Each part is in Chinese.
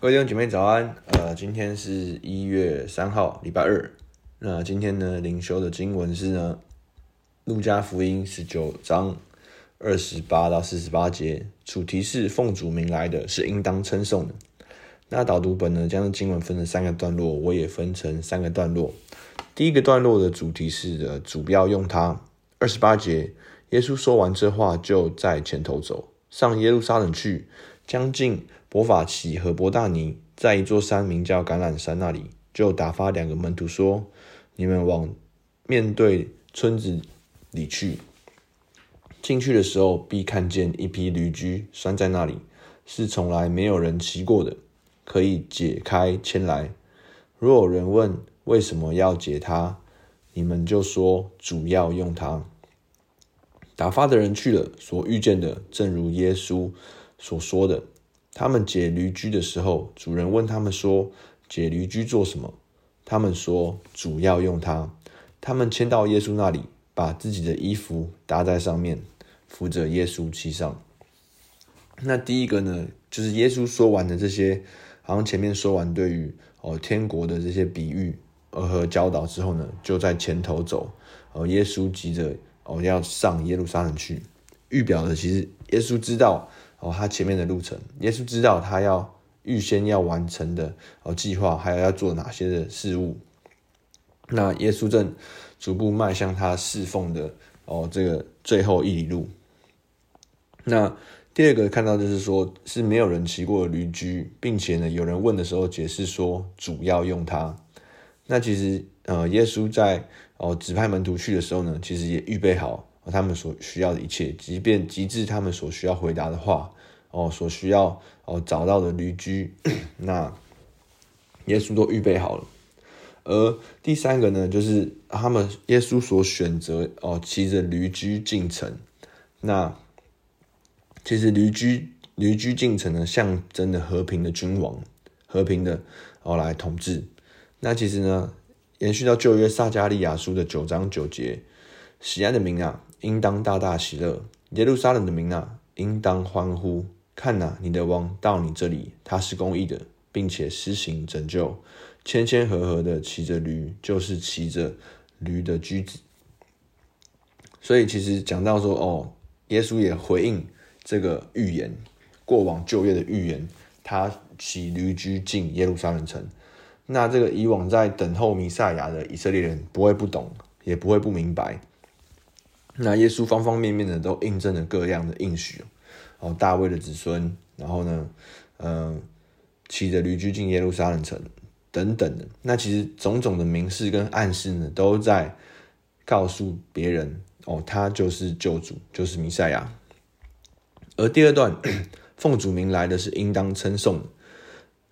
各位弟兄姐妹早安，呃，今天是一月三号，礼拜二。那今天呢，灵修的经文是呢，路加福音十九章二十八到四十八节，主题是奉主名来的，是应当称颂的。那导读本呢，将经文分成三个段落，我也分成三个段落。第一个段落的主题是的，主要用它。二十八节，耶稣说完这话，就在前头走上耶路撒冷去，将近。伯法奇和伯大尼在一座山名叫橄榄山那里，就打发两个门徒说：“你们往面对村子里去。进去的时候，必看见一匹驴驹拴在那里，是从来没有人骑过的，可以解开牵来。若有人问为什么要解它，你们就说主要用它。”打发的人去了，所遇见的正如耶稣所说的。他们解驴駒的时候，主人问他们说：“解驴駒做什么？”他们说：“主要用它。”他们牵到耶稣那里，把自己的衣服搭在上面，扶着耶稣骑上。那第一个呢，就是耶稣说完的这些，好像前面说完对于哦天国的这些比喻和教导之后呢，就在前头走。哦，耶稣急着哦要上耶路撒冷去，预表的其实耶稣知道。哦，他前面的路程，耶稣知道他要预先要完成的哦计划，还有要做哪些的事物。那耶稣正逐步迈向他侍奉的哦这个最后一里路。那第二个看到就是说，是没有人骑过驴驹，并且呢，有人问的时候解释说主要用它。那其实呃，耶稣在哦指派门徒去的时候呢，其实也预备好。他们所需要的一切，即便极致他们所需要回答的话，哦，所需要哦找到的驴居，那耶稣都预备好了。而第三个呢，就是他们耶稣所选择哦骑着驴駒进城。那其实驴駒驴駒进城呢，象征的和平的君王，和平的哦来统治。那其实呢，延续到旧约撒迦利亚书的九章九节，喜安的民啊。应当大大喜乐，耶路撒冷的民啊，应当欢呼。看呐，你的王到你这里，他是公义的，并且施行拯救，谦谦和和的骑着驴，就是骑着驴的驹子。所以，其实讲到说，哦，耶稣也回应这个预言，过往旧约的预言，他骑驴驹进耶路撒冷城。那这个以往在等候弥赛亚的以色列人，不会不懂，也不会不明白。那耶稣方方面面的都印证了各样的应许哦，大卫的子孙，然后呢，嗯、呃，骑着驴驹进耶路撒冷城等等的，那其实种种的明示跟暗示呢，都在告诉别人哦，他就是救主，就是弥赛亚。而第二段奉主名来的是应当称颂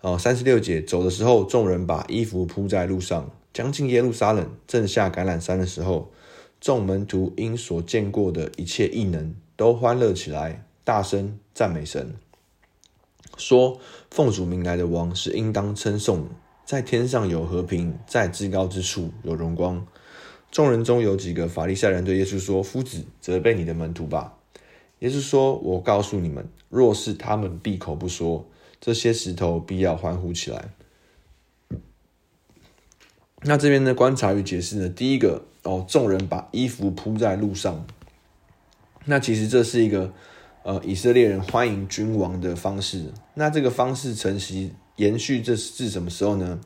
哦，三十六节走的时候，众人把衣服铺在路上，将近耶路撒冷，正下橄榄山的时候。众门徒因所见过的一切异能，都欢乐起来，大声赞美神，说：“奉主名来的王是应当称颂，在天上有和平，在至高之处有荣光。”众人中有几个法利赛人对耶稣说：“夫子，责备你的门徒吧。”耶稣说：“我告诉你们，若是他们闭口不说，这些石头必要欢呼起来。”那这边的观察与解释呢？第一个。哦，众人把衣服铺在路上，那其实这是一个呃以色列人欢迎君王的方式。那这个方式承袭延续，这是至什么时候呢？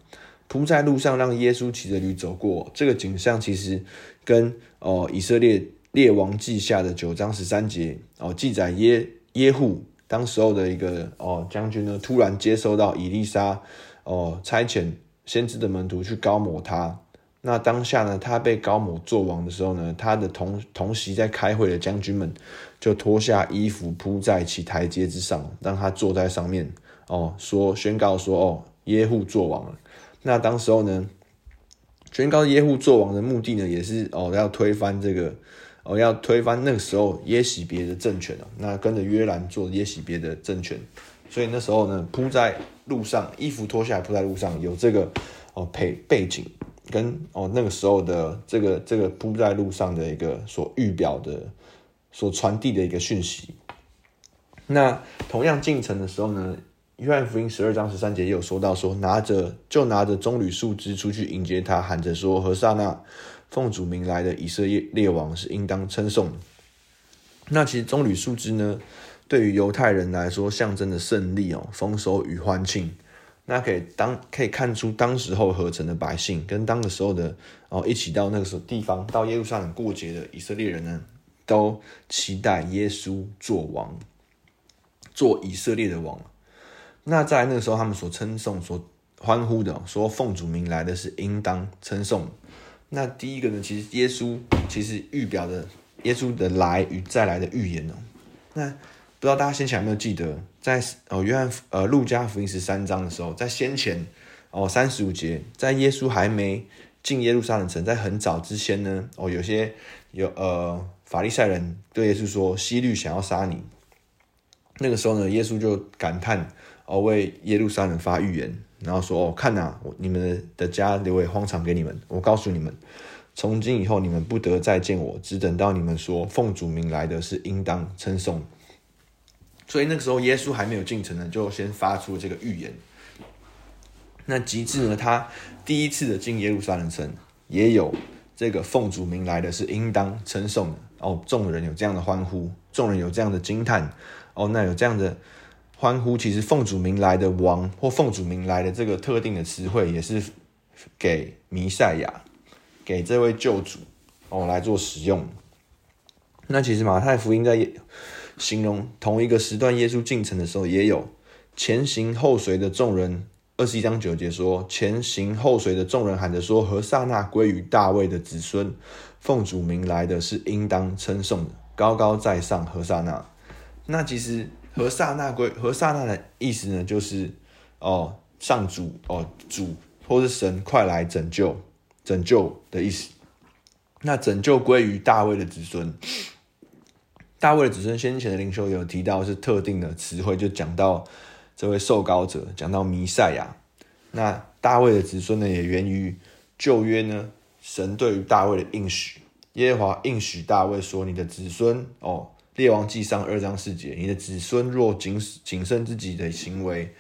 铺在路上，让耶稣骑着驴走过，这个景象其实跟哦、呃、以色列列王记下的九章十三节哦记载耶耶户当时候的一个哦将军呢，突然接收到以利沙哦差遣先知的门徒去膏抹他。那当下呢，他被高某做王的时候呢，他的同同席在开会的将军们就脱下衣服铺在其台阶之上，让他坐在上面哦，说宣告说哦，耶户做王了。那当时候呢，宣告耶户做王的目的呢，也是哦要推翻这个哦要推翻那个时候耶洗别的政权，那跟着约兰做耶洗别的政权，所以那时候呢，铺在路上，衣服脱下来铺在路上，有这个哦背背景。跟哦那个时候的这个这个铺在路上的一个所预表的、所传递的一个讯息。那同样进城的时候呢，约翰福音十二章十三节也有说到说，拿着就拿着棕榈树枝出去迎接他，喊着说：“何沙那，奉主名来的以色列王是应当称颂。”那其实棕榈树枝呢，对于犹太人来说，象征的胜利哦，丰收与欢庆。那可以当可以看出，当时候合成的百姓跟当时候的哦一起到那个时候地方到耶路撒冷过节的以色列人呢，都期待耶稣做王，做以色列的王。那在那个时候，他们所称颂、所欢呼的，说奉主名来的是应当称颂。那第一个呢，其实耶稣其实预表的耶稣的来与再来的预言哦。那不知道大家先前有没有记得，在哦约翰呃路加福音十三章的时候，在先前哦三十五节，在耶稣还没进耶路撒冷城，在很早之前呢，哦有些有呃法利赛人对耶稣说，希律想要杀你。那个时候呢，耶稣就感叹。哦，为耶路撒冷发预言，然后说：“哦，看呐，你们的家留为荒场给你们。我告诉你们，从今以后，你们不得再见我，只等到你们说奉主名来的是应当称颂。”所以那个时候，耶稣还没有进城呢，就先发出这个预言。那及至呢，他第一次的进耶路撒冷城，也有这个奉主名来的是应当称颂的。哦，众人有这样的欢呼，众人有这样的惊叹。哦，那有这样的。欢呼，其实奉主名来的王或奉主名来的这个特定的词汇，也是给弥赛亚，给这位救主哦来做使用。那其实马太福音在形容同一个时段耶稣进城的时候，也有前行后随的众人。二十一章九节说，前行后随的众人喊着说：“何沙那归于大卫的子孙，奉主名来的是应当称颂的，高高在上，何沙那。”那其实。何撒那归何撒那的意思呢？就是哦，上主哦，主或是神快来拯救，拯救的意思。那拯救归于大卫的子孙。大卫的子孙，先前的灵修有提到是特定的词汇，就讲到这位受膏者，讲到弥赛亚。那大卫的子孙呢，也源于旧约呢，神对于大卫的应许。耶和华应许大卫说：“你的子孙哦。”列王纪上二章四节，你的子孙若谨谨慎自己的行为，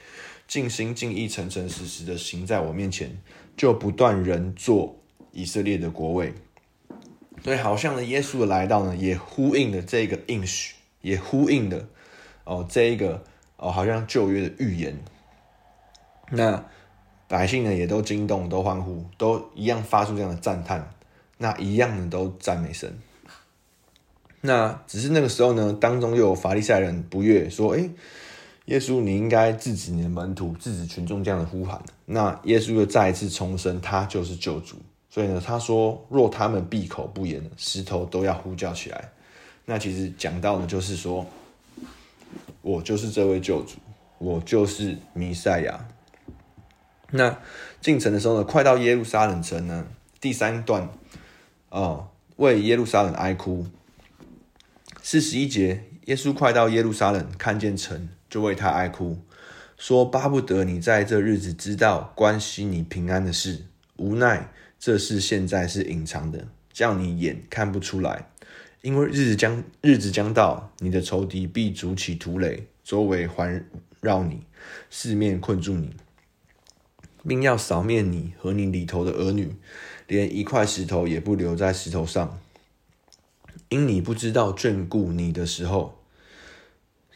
尽心尽意诚诚实实的行在我面前，就不断人做以色列的国位。所以，好像呢，耶稣的来到呢，也呼应了这个应许，也呼应了哦，这一个哦，好像旧约的预言。那百姓呢，也都惊动，都欢呼，都一样发出这样的赞叹，那一样呢，都赞美神。那只是那个时候呢，当中又有法利赛人不悦，说：“诶，耶稣，你应该制止你的门徒，制止群众这样的呼喊。”那耶稣又再一次重申，他就是救主。所以呢，他说：“若他们闭口不言，石头都要呼叫起来。”那其实讲到的就是说，我就是这位救主，我就是弥赛亚。那进城的时候呢，快到耶路撒冷城呢，第三段，哦，为耶路撒冷哀哭。四十一节，耶稣快到耶路撒冷，看见城，就为他哀哭，说：“巴不得你在这日子知道关心你平安的事，无奈这事现在是隐藏的，叫你眼看不出来。因为日子将日子将到，你的仇敌必筑起土垒，周围环绕你，四面困住你，并要扫灭你和你里头的儿女，连一块石头也不留在石头上。”因你不知道眷顾你的时候，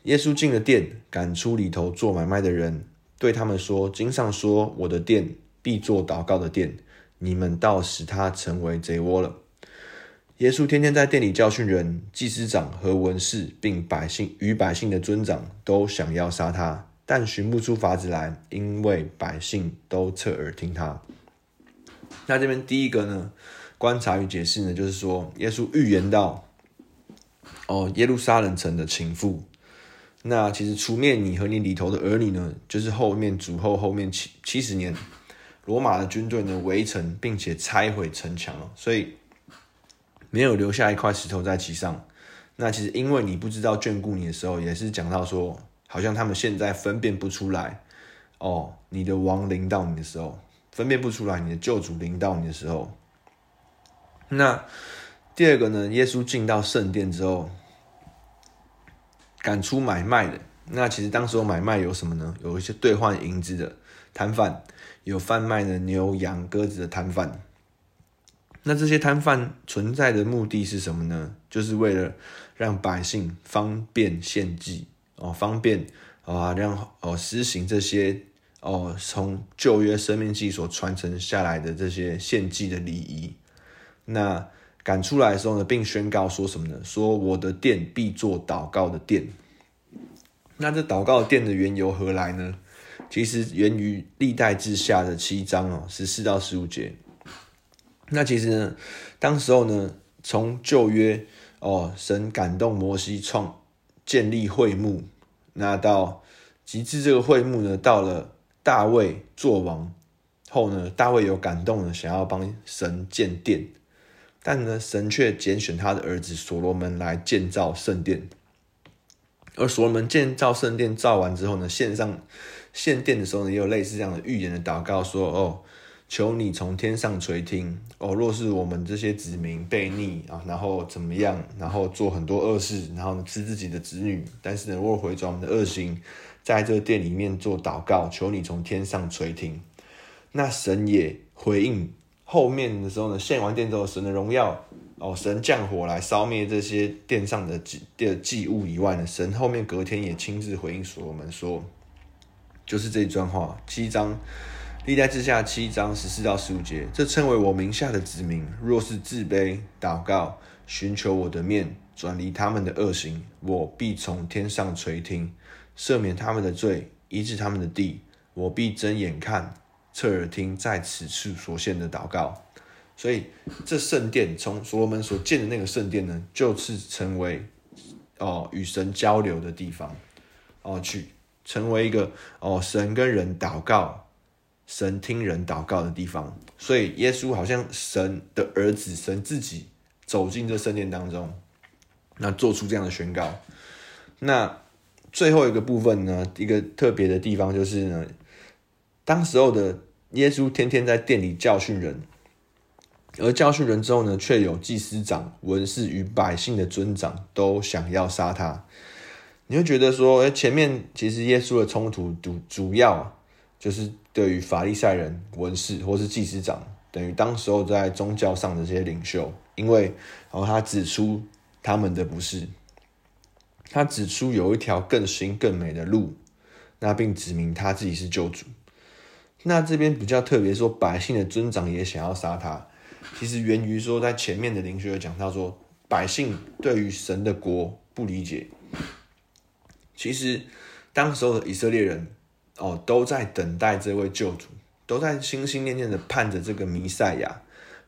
耶稣进了殿，赶出里头做买卖的人，对他们说：“经上说，我的殿必做祷告的殿，你们倒使他成为贼窝了。”耶稣天天在殿里教训人，祭司长和文士，并百姓与百姓的尊长都想要杀他，但寻不出法子来，因为百姓都侧耳听他。那这边第一个呢？观察与解释呢，就是说，耶稣预言到，哦，耶路撒冷城的情妇。那其实除灭你和你里头的儿女呢，就是后面主后后面七七十年，罗马的军队呢围城，并且拆毁城墙，所以没有留下一块石头在其上。那其实因为你不知道眷顾你的时候，也是讲到说，好像他们现在分辨不出来，哦，你的王临到你的时候，分辨不出来你的救主临到你的时候。那第二个呢？耶稣进到圣殿之后，赶出买卖的，那其实当时候买卖有什么呢？有一些兑换银子的摊贩，有贩卖的牛羊鸽子的摊贩。那这些摊贩存在的目的是什么呢？就是为了让百姓方便献祭哦，方便啊，让哦实行这些哦从旧约生命记所传承下来的这些献祭的礼仪。那赶出来的时候呢，并宣告说什么呢？说我的殿必做祷告的殿。那这祷告殿的缘由何来呢？其实源于历代志下的七章哦，十四到十五节。那其实呢，当时候呢，从旧约哦，神感动摩西创建立会幕，那到极致这个会幕呢，到了大卫做王后呢，大卫有感动了，想要帮神建殿，但呢，神却拣选他的儿子所罗门来建造圣殿。而所罗门建造圣殿造完之后呢，献上献殿的时候呢，也有类似这样的预言的祷告说哦。求你从天上垂听哦！若是我们这些子民悖逆啊，然后怎么样，然后做很多恶事，然后吃自己的子女，但是呢，若回转我们的恶行，在这个殿里面做祷告，求你从天上垂听。那神也回应，后面的时候呢，献完殿之后，神的荣耀哦，神降火来烧灭这些殿上的祭的祭物以外呢，神后面隔天也亲自回应所罗门说，就是这一段话，七章。历代志下七章十四到十五节，这称为我名下的子民，若是自卑祷告，寻求我的面，转离他们的恶行，我必从天上垂听，赦免他们的罪，医治他们的地。我必睁眼看，侧耳听，在此处所献的祷告。所以，这圣殿从所罗门所建的那个圣殿呢，就是成为哦与神交流的地方，哦去成为一个哦神跟人祷告。神听人祷告的地方，所以耶稣好像神的儿子，神自己走进这圣殿当中，那做出这样的宣告。那最后一个部分呢，一个特别的地方就是呢，当时候的耶稣天天在殿里教训人，而教训人之后呢，却有祭司长、文士与百姓的尊长都想要杀他。你会觉得说，诶，前面其实耶稣的冲突主主要。就是对于法利赛人、文士或是祭司长，等于当时候在宗教上的这些领袖，因为然后他指出他们的不是，他指出有一条更新更美的路，那并指明他自己是救主。那这边比较特别说，百姓的尊长也想要杀他，其实源于说在前面的灵修有讲到说，百姓对于神的国不理解。其实当时候的以色列人。哦，都在等待这位救主，都在心心念念的盼着这个弥赛亚，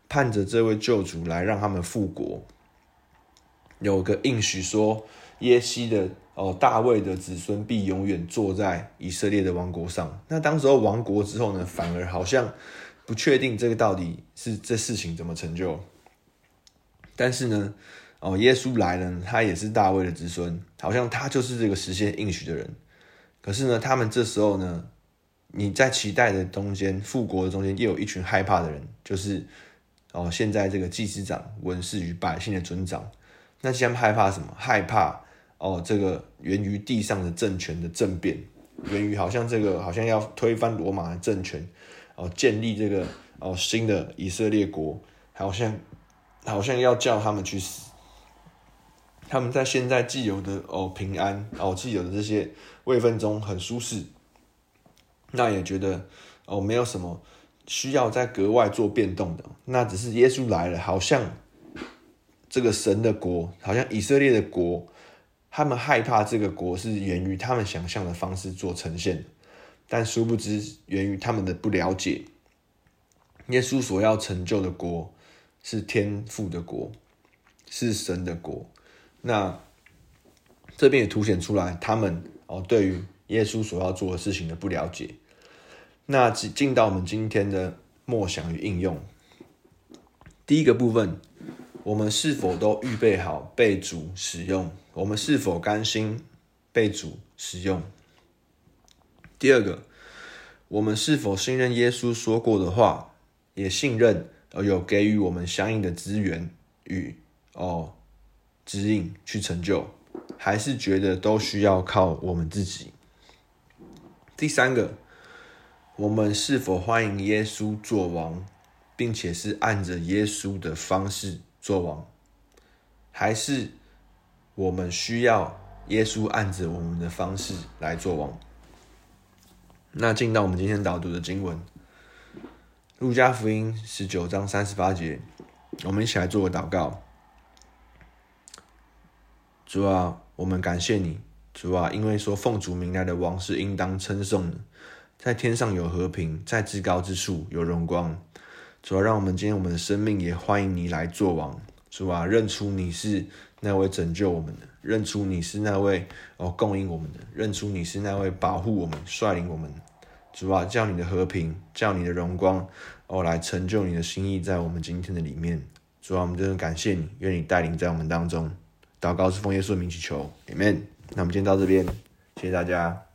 盼着这位救主来让他们复国。有个应许说，耶西的哦，大卫的子孙必永远坐在以色列的王国上。那当时候亡国之后呢，反而好像不确定这个到底是这事情怎么成就。但是呢，哦，耶稣来了，他也是大卫的子孙，好像他就是这个实现应许的人。可是呢，他们这时候呢，你在期待的中间，复国的中间，又有一群害怕的人，就是哦，现在这个祭司长、文士与百姓的尊长。那他们害怕什么？害怕哦，这个源于地上的政权的政变，源于好像这个好像要推翻罗马的政权，哦，建立这个哦新的以色列国，好像好像要叫他们去死。他们在现在既有的哦平安哦既有的这些位分中很舒适，那也觉得哦没有什么需要再格外做变动的，那只是耶稣来了，好像这个神的国，好像以色列的国，他们害怕这个国是源于他们想象的方式做呈现的，但殊不知源于他们的不了解，耶稣所要成就的国是天父的国，是神的国。那这边也凸显出来，他们哦对于耶稣所要做的事情的不了解。那进进到我们今天的默想与应用，第一个部分，我们是否都预备好被主使用？我们是否甘心被主使用？第二个，我们是否信任耶稣说过的话，也信任而有给予我们相应的资源与哦。指引去成就。还是觉得都需要靠我们自己？第三个，我们是否欢迎耶稣做王，并且是按着耶稣的方式做王，还是我们需要耶稣按着我们的方式来做王？那进到我们今天导读的经文，《路加福音》十九章三十八节，我们一起来做个祷告。主啊，我们感谢你，主啊，因为说奉主名来的王是应当称颂的，在天上有和平，在至高之处有荣光。主啊，让我们今天我们的生命也欢迎你来做王。主啊，认出你是那位拯救我们的，认出你是那位哦供应我们的，认出你是那位保护我们、率领我们。主啊，叫你的和平，叫你的荣光哦来成就你的心意在我们今天的里面。主啊，我们真的感谢你，愿你带领在我们当中。祷告是奉耶稣的名祈求，Amen。那我们今天到这边，谢谢大家。